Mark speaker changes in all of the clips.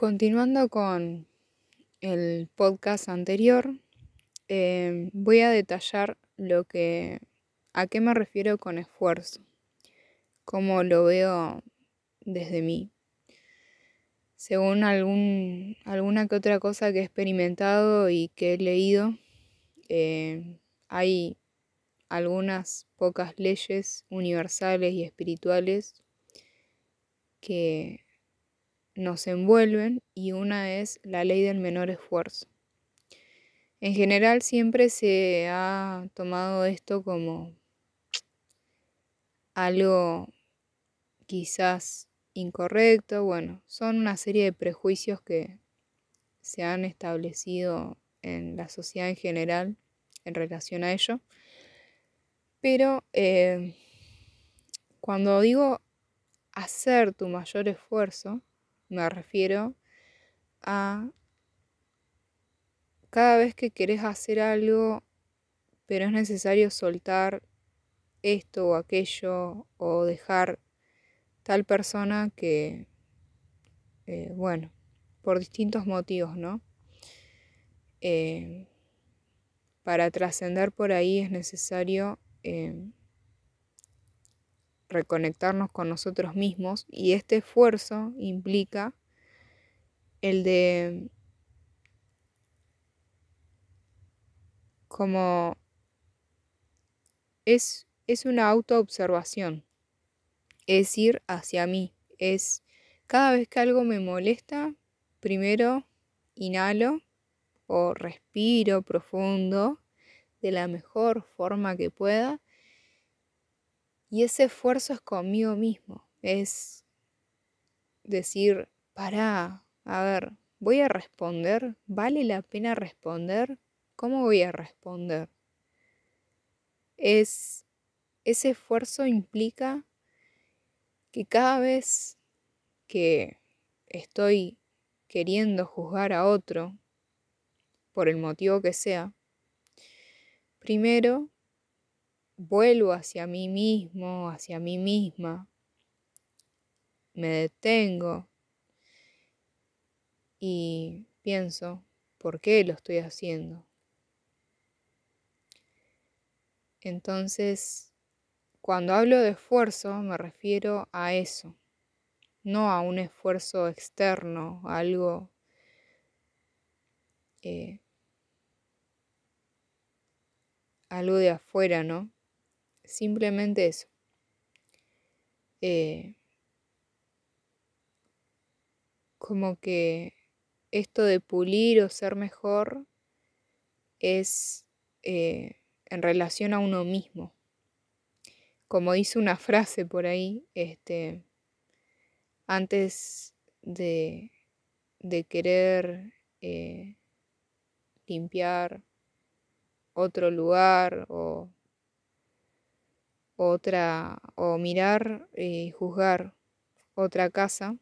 Speaker 1: Continuando con el podcast anterior, eh, voy a detallar lo que a qué me refiero con esfuerzo, cómo lo veo desde mí. Según algún, alguna que otra cosa que he experimentado y que he leído, eh, hay algunas pocas leyes universales y espirituales que nos envuelven y una es la ley del menor esfuerzo. En general siempre se ha tomado esto como algo quizás incorrecto, bueno, son una serie de prejuicios que se han establecido en la sociedad en general en relación a ello. Pero eh, cuando digo hacer tu mayor esfuerzo, me refiero a cada vez que querés hacer algo, pero es necesario soltar esto o aquello o dejar tal persona que, eh, bueno, por distintos motivos, ¿no? Eh, para trascender por ahí es necesario eh, reconectarnos con nosotros mismos y este esfuerzo implica el de como es, es una autoobservación, es ir hacia mí, es cada vez que algo me molesta, primero inhalo o respiro profundo de la mejor forma que pueda y ese esfuerzo es conmigo mismo, es decir, para, a ver, ¿voy a responder? ¿Vale la pena responder? ¿Cómo voy a responder? Es, ese esfuerzo implica que cada vez que estoy queriendo juzgar a otro, por el motivo que sea, primero vuelvo hacia mí mismo, hacia mí misma, me detengo y pienso, ¿por qué lo estoy haciendo? Entonces, cuando hablo de esfuerzo me refiero a eso, no a un esfuerzo externo, algo eh, algo de afuera, ¿no? Simplemente eso. Eh, como que esto de pulir o ser mejor es eh, en relación a uno mismo. Como dice una frase por ahí, este, antes de, de querer eh, limpiar otro lugar o otra o mirar y eh, juzgar otra casa,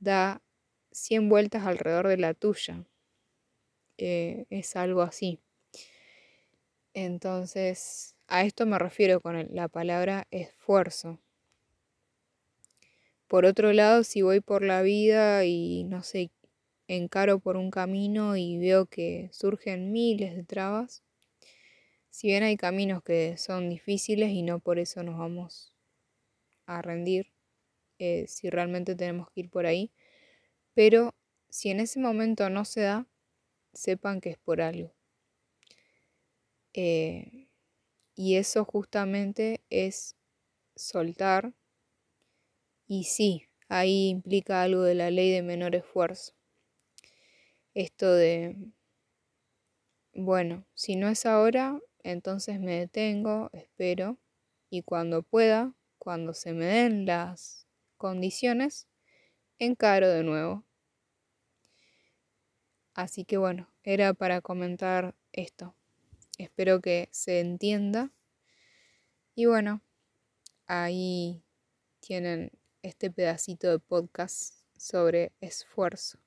Speaker 1: da 100 vueltas alrededor de la tuya. Eh, es algo así. Entonces, a esto me refiero con la palabra esfuerzo. Por otro lado, si voy por la vida y no sé, encaro por un camino y veo que surgen miles de trabas, si bien hay caminos que son difíciles y no por eso nos vamos a rendir, eh, si realmente tenemos que ir por ahí, pero si en ese momento no se da, sepan que es por algo. Eh, y eso justamente es soltar. Y sí, ahí implica algo de la ley de menor esfuerzo. Esto de, bueno, si no es ahora, entonces me detengo, espero y cuando pueda, cuando se me den las condiciones, encaro de nuevo. Así que bueno, era para comentar esto. Espero que se entienda. Y bueno, ahí tienen este pedacito de podcast sobre esfuerzo.